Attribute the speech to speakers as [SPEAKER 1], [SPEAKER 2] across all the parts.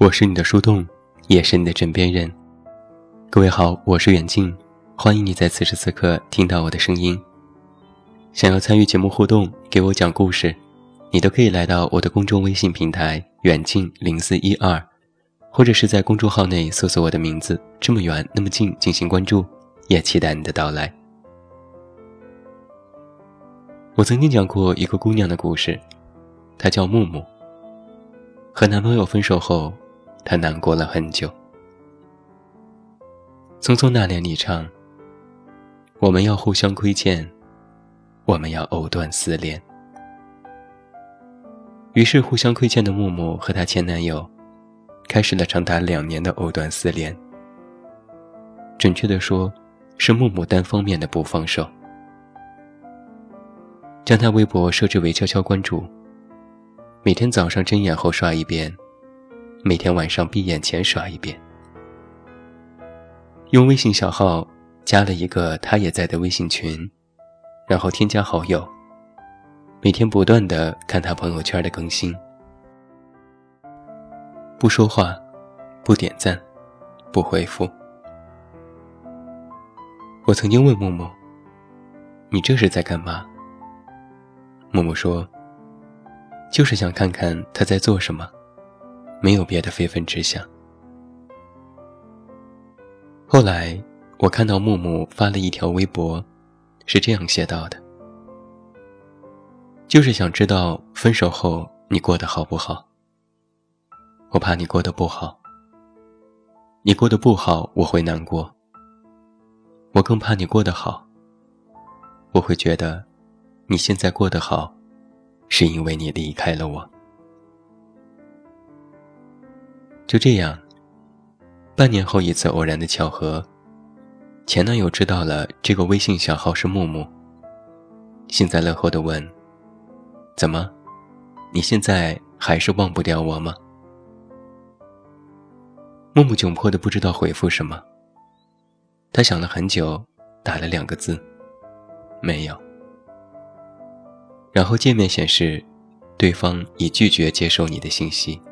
[SPEAKER 1] 我是你的树洞，也是你的枕边人。各位好，我是远近，欢迎你在此时此刻听到我的声音。想要参与节目互动，给我讲故事，你都可以来到我的公众微信平台“远近零四一二”，或者是在公众号内搜索我的名字“这么远那么近”进行关注，也期待你的到来。我曾经讲过一个姑娘的故事，她叫木木。和男朋友分手后，他难过了很久。匆匆那年，你唱：“我们要互相亏欠，我们要藕断丝连。”于是，互相亏欠的木木和她前男友，开始了长达两年的藕断丝连。准确的说，是木木单方面的不放手，将他微博设置为悄悄关注。每天早上睁眼后刷一遍，每天晚上闭眼前刷一遍。用微信小号加了一个他也在的微信群，然后添加好友，每天不断的看他朋友圈的更新。不说话，不点赞，不回复。我曾经问木木：“你这是在干嘛？”木木说。就是想看看他在做什么，没有别的非分之想。后来我看到木木发了一条微博，是这样写到的：“就是想知道分手后你过得好不好。我怕你过得不好，你过得不好我会难过。我更怕你过得好，我会觉得你现在过得好。”是因为你离开了我。就这样，半年后一次偶然的巧合，前男友知道了这个微信小号是木木，幸灾乐祸的问：“怎么，你现在还是忘不掉我吗？”木木窘迫的不知道回复什么，他想了很久，打了两个字：“没有。”然后界面显示，对方已拒绝接受你的信息。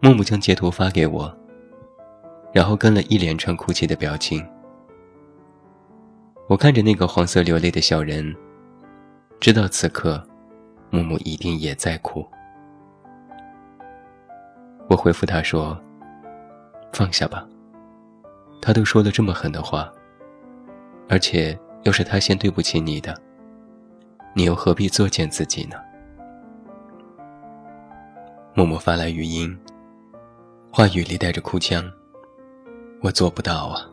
[SPEAKER 1] 木木将截图发给我，然后跟了一连串哭泣的表情。我看着那个黄色流泪的小人，知道此刻，木木一定也在哭。我回复他说：“放下吧，他都说了这么狠的话，而且……”又是他先对不起你的，你又何必作践自己呢？默默发来语音，话语里带着哭腔。我做不到啊，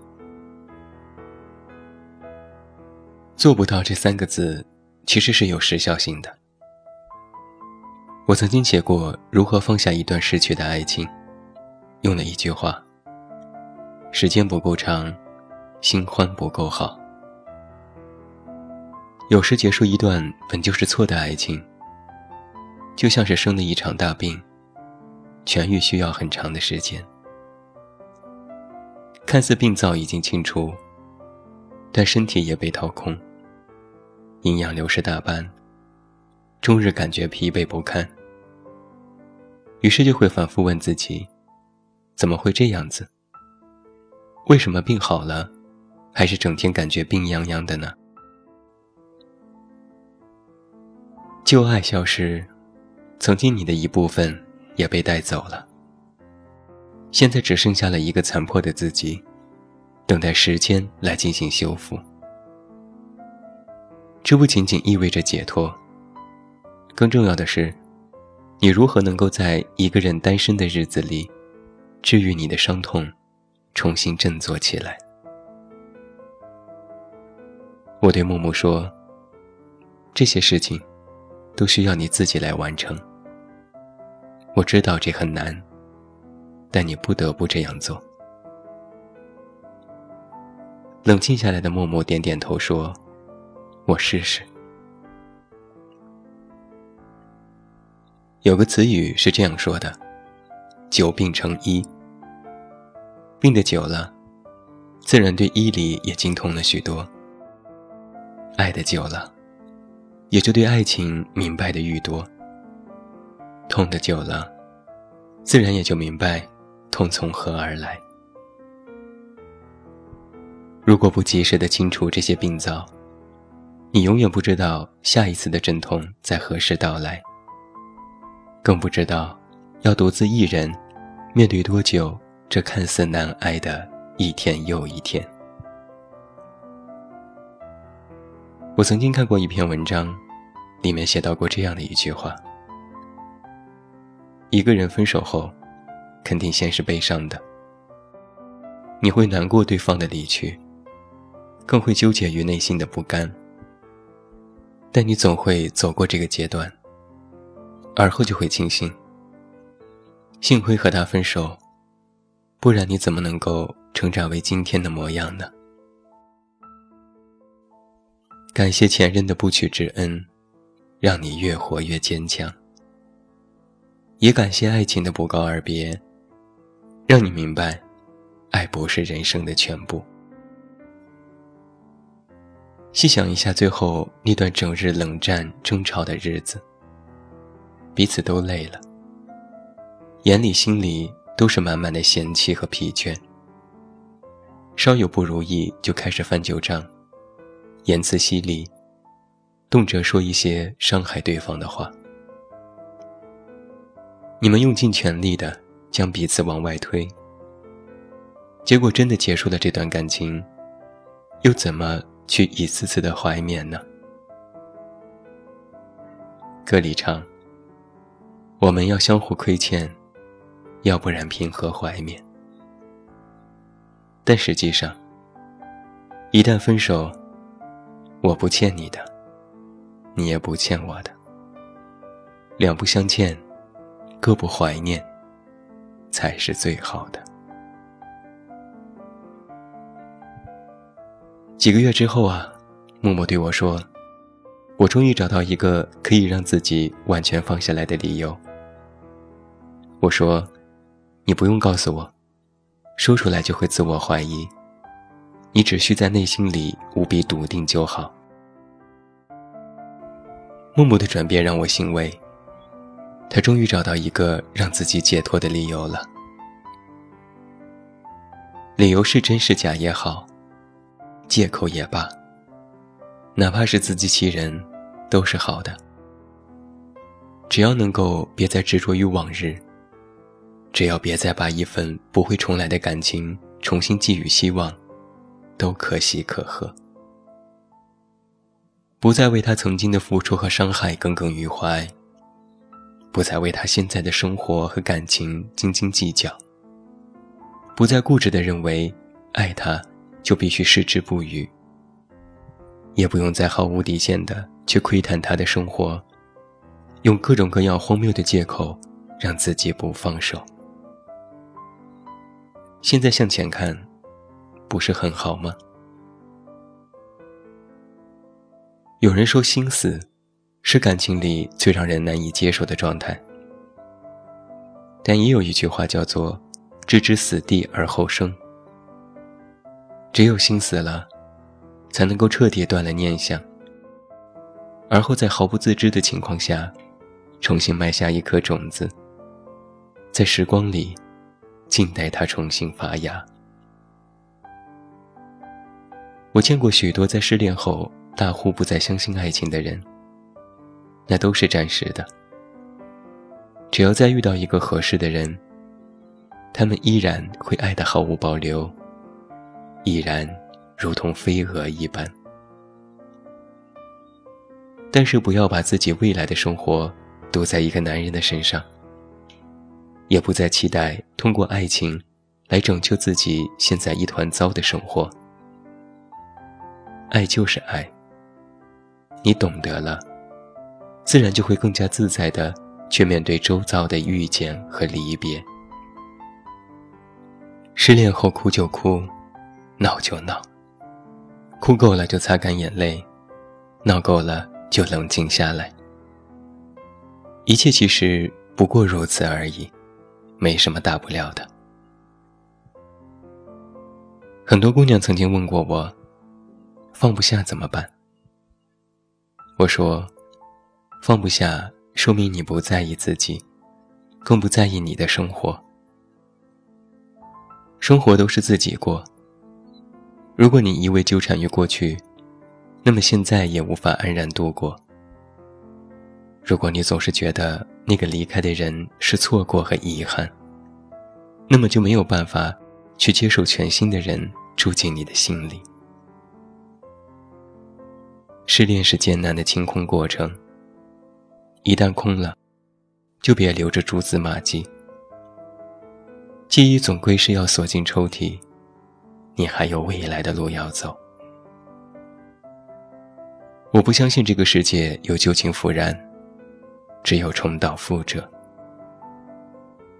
[SPEAKER 1] 做不到这三个字其实是有时效性的。我曾经写过如何放下一段逝去的爱情，用了一句话：时间不够长，新欢不够好。有时结束一段本就是错的爱情，就像是生了一场大病，痊愈需要很长的时间。看似病灶已经清除，但身体也被掏空，营养流失大半，终日感觉疲惫不堪。于是就会反复问自己：怎么会这样子？为什么病好了，还是整天感觉病殃殃的呢？旧爱消失，曾经你的一部分也被带走了。现在只剩下了一个残破的自己，等待时间来进行修复。这不仅仅意味着解脱，更重要的是，你如何能够在一个人单身的日子里，治愈你的伤痛，重新振作起来。我对木木说：“这些事情。”都需要你自己来完成。我知道这很难，但你不得不这样做。冷静下来的默默点点头说：“我试试。”有个词语是这样说的：“久病成医。”病得久了，自然对医理也精通了许多。爱的久了。也就对爱情明白的愈多，痛的久了，自然也就明白痛从何而来。如果不及时的清除这些病灶，你永远不知道下一次的阵痛在何时到来，更不知道要独自一人面对多久这看似难挨的一天又一天。我曾经看过一篇文章，里面写到过这样的一句话：一个人分手后，肯定先是悲伤的，你会难过对方的离去。更会纠结于内心的不甘，但你总会走过这个阶段，而后就会庆幸，幸亏和他分手，不然你怎么能够成长为今天的模样呢？感谢前任的不娶之恩，让你越活越坚强；也感谢爱情的不告而别，让你明白，爱不是人生的全部。细想一下，最后那段整日冷战争吵的日子，彼此都累了，眼里心里都是满满的嫌弃和疲倦。稍有不如意就开始翻旧账，言辞犀利，动辄说一些伤害对方的话。你们用尽全力的将彼此往外推，结果真的结束了这段感情，又怎么？去一次次的怀缅呢？歌里唱：“我们要相互亏欠，要不然凭何怀缅？”但实际上，一旦分手，我不欠你的，你也不欠我的，两不相欠，各不怀念，才是最好的。几个月之后啊，默默对我说：“我终于找到一个可以让自己完全放下来的理由。”我说：“你不用告诉我，说出来就会自我怀疑，你只需在内心里无比笃定就好。”默默的转变让我欣慰，他终于找到一个让自己解脱的理由了。理由是真是假也好。借口也罢，哪怕是自欺欺人，都是好的。只要能够别再执着于往日，只要别再把一份不会重来的感情重新寄予希望，都可喜可贺。不再为他曾经的付出和伤害耿耿于怀，不再为他现在的生活和感情斤斤计较，不再固执的认为爱他。就必须矢志不渝，也不用再毫无底线的去窥探他的生活，用各种各样荒谬的借口让自己不放手。现在向前看，不是很好吗？有人说，心死是感情里最让人难以接受的状态，但也有一句话叫做“置之死地而后生”。只有心死了，才能够彻底断了念想，而后在毫不自知的情况下，重新埋下一颗种子，在时光里，静待它重新发芽。我见过许多在失恋后大呼不再相信爱情的人，那都是暂时的。只要再遇到一个合适的人，他们依然会爱得毫无保留。依然如同飞蛾一般，但是不要把自己未来的生活赌在一个男人的身上，也不再期待通过爱情来拯救自己现在一团糟的生活。爱就是爱，你懂得了，自然就会更加自在的去面对周遭的遇见和离别。失恋后哭就哭。闹就闹，哭够了就擦干眼泪，闹够了就冷静下来。一切其实不过如此而已，没什么大不了的。很多姑娘曾经问过我，放不下怎么办？我说，放不下说明你不在意自己，更不在意你的生活。生活都是自己过。如果你一味纠缠于过去，那么现在也无法安然度过。如果你总是觉得那个离开的人是错过和遗憾，那么就没有办法去接受全新的人住进你的心里。失恋是艰难的清空过程，一旦空了，就别留着蛛丝马迹。记忆总归是要锁进抽屉，你还有未来的路要走。我不相信这个世界有旧情复燃，只有重蹈覆辙。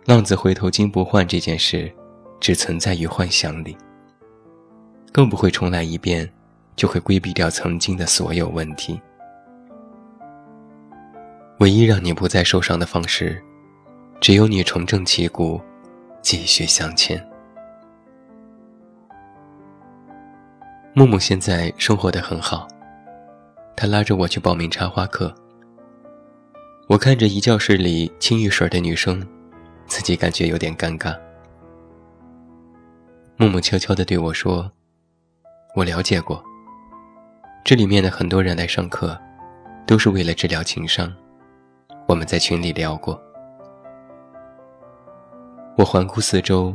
[SPEAKER 1] 浪子回头金不换这件事，只存在于幻想里，更不会重来一遍，就会规避掉曾经的所有问题。唯一让你不再受伤的方式，只有你重振旗鼓，继续向前。木木现在生活的很好。他拉着我去报名插花课。我看着一教室里清一水的女生，自己感觉有点尴尬。木木悄悄地对我说：“我了解过，这里面的很多人来上课，都是为了治疗情伤。我们在群里聊过。”我环顾四周，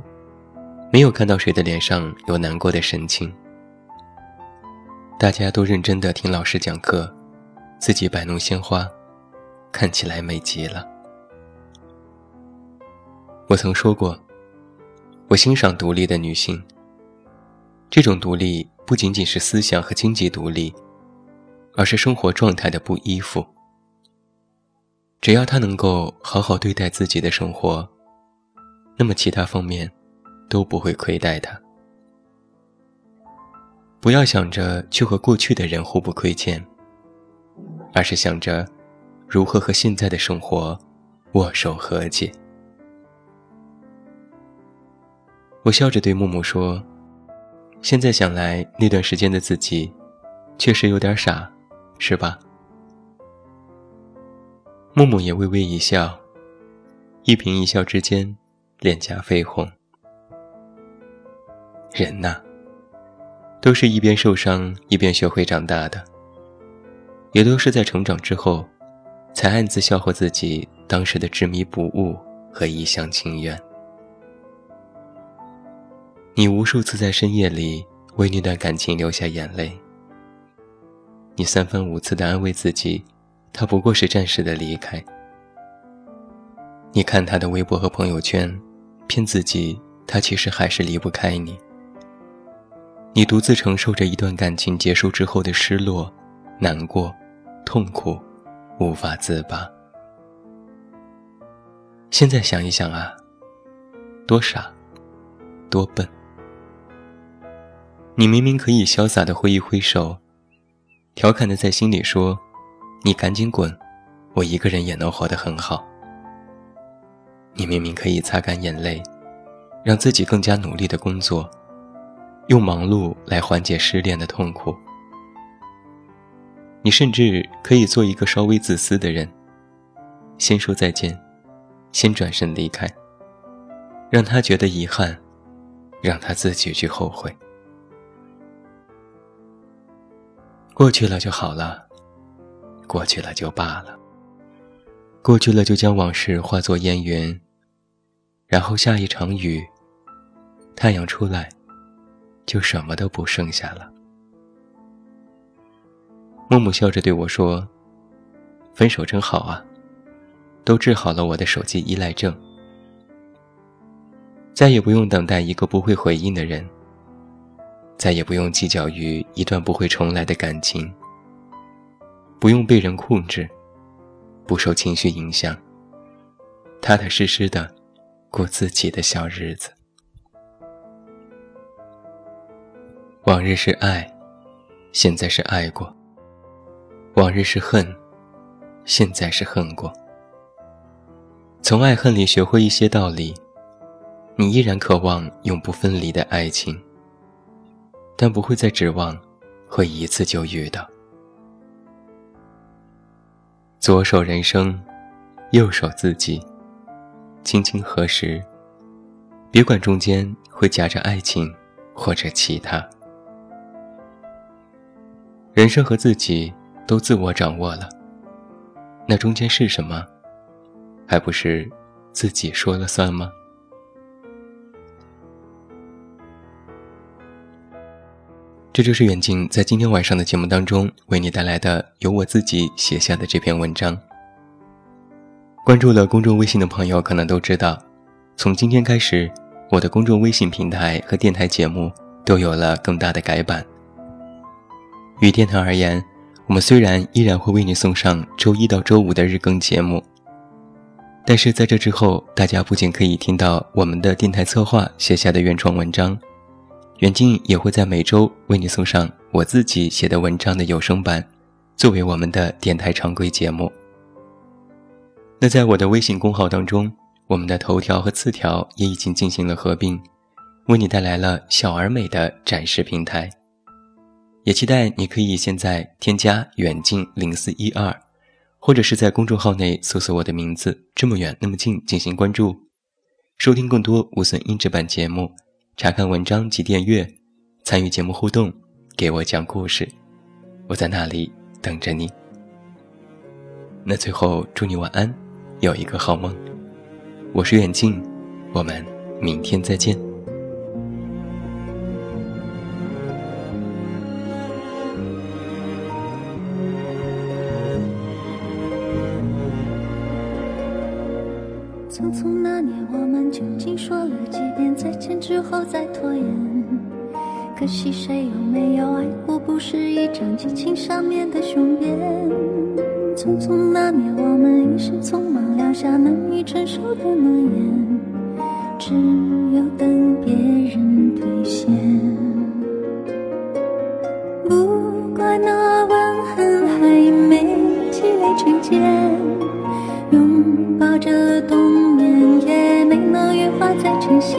[SPEAKER 1] 没有看到谁的脸上有难过的神情。大家都认真地听老师讲课，自己摆弄鲜花，看起来美极了。我曾说过，我欣赏独立的女性。这种独立不仅仅是思想和经济独立，而是生活状态的不依附。只要他能够好好对待自己的生活，那么其他方面都不会亏待他。不要想着去和过去的人互不亏欠，而是想着如何和现在的生活握手和解。我笑着对木木说：“现在想来，那段时间的自己确实有点傻，是吧？”木木也微微一笑，一颦一笑之间，脸颊绯红。人呐。都是一边受伤一边学会长大的，也都是在成长之后，才暗自笑话自己当时的执迷不悟和一厢情愿。你无数次在深夜里为那段感情流下眼泪，你三番五次的安慰自己，他不过是暂时的离开。你看他的微博和朋友圈，骗自己他其实还是离不开你。你独自承受着一段感情结束之后的失落、难过、痛苦，无法自拔。现在想一想啊，多傻，多笨！你明明可以潇洒的挥一挥手，调侃的在心里说：“你赶紧滚，我一个人也能活得很好。”你明明可以擦干眼泪，让自己更加努力的工作。用忙碌来缓解失恋的痛苦，你甚至可以做一个稍微自私的人，先说再见，先转身离开，让他觉得遗憾，让他自己去后悔。过去了就好了，过去了就罢了，过去了就将往事化作烟云，然后下一场雨，太阳出来。就什么都不剩下了。木木笑着对我说：“分手真好啊，都治好了我的手机依赖症，再也不用等待一个不会回应的人，再也不用计较于一段不会重来的感情，不用被人控制，不受情绪影响，踏踏实实的过自己的小日子。”往日是爱，现在是爱过；往日是恨，现在是恨过。从爱恨里学会一些道理，你依然渴望永不分离的爱情，但不会再指望会一次就遇到。左手人生，右手自己，轻轻合十？别管中间会夹着爱情，或者其他。人生和自己都自我掌握了，那中间是什么，还不是自己说了算吗？这就是远近在今天晚上的节目当中为你带来的由我自己写下的这篇文章。关注了公众微信的朋友可能都知道，从今天开始，我的公众微信平台和电台节目都有了更大的改版。与电台而言，我们虽然依然会为你送上周一到周五的日更节目，但是在这之后，大家不仅可以听到我们的电台策划写下的原创文章。远近也会在每周为你送上我自己写的文章的有声版，作为我们的电台常规节目。那在我的微信公号当中，我们的头条和次条也已经进行了合并，为你带来了小而美的展示平台。也期待你可以现在添加远近零四一二，或者是在公众号内搜索我的名字“这么远那么近”进行关注，收听更多无损音质版节目。查看文章及订阅，参与节目互动，给我讲故事，我在那里等着你。那最后祝你晚安，有一个好梦。我是远近，我们明天再见。
[SPEAKER 2] 后再拖延？可惜谁有没有爱过？不是一张激情上面的雄辩。匆匆那年，我们一时匆忙撂下难以承受的诺言，只有等别人兑现。不怪那吻痕还没积累成茧，拥抱着冬眠也没能羽化。再成仙，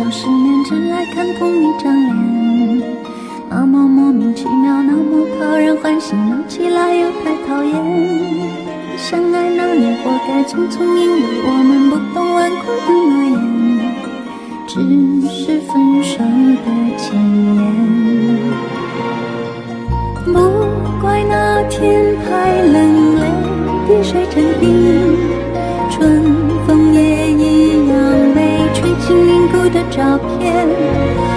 [SPEAKER 2] 过太少世面，只爱看同一张脸。那么莫名其妙，那么讨人欢喜，闹起来又太讨厌。相爱那年，活该匆匆，因为我们不懂顽固的诺言，只是分手的前言。不怪那天太冷，泪滴水成冰，的照片，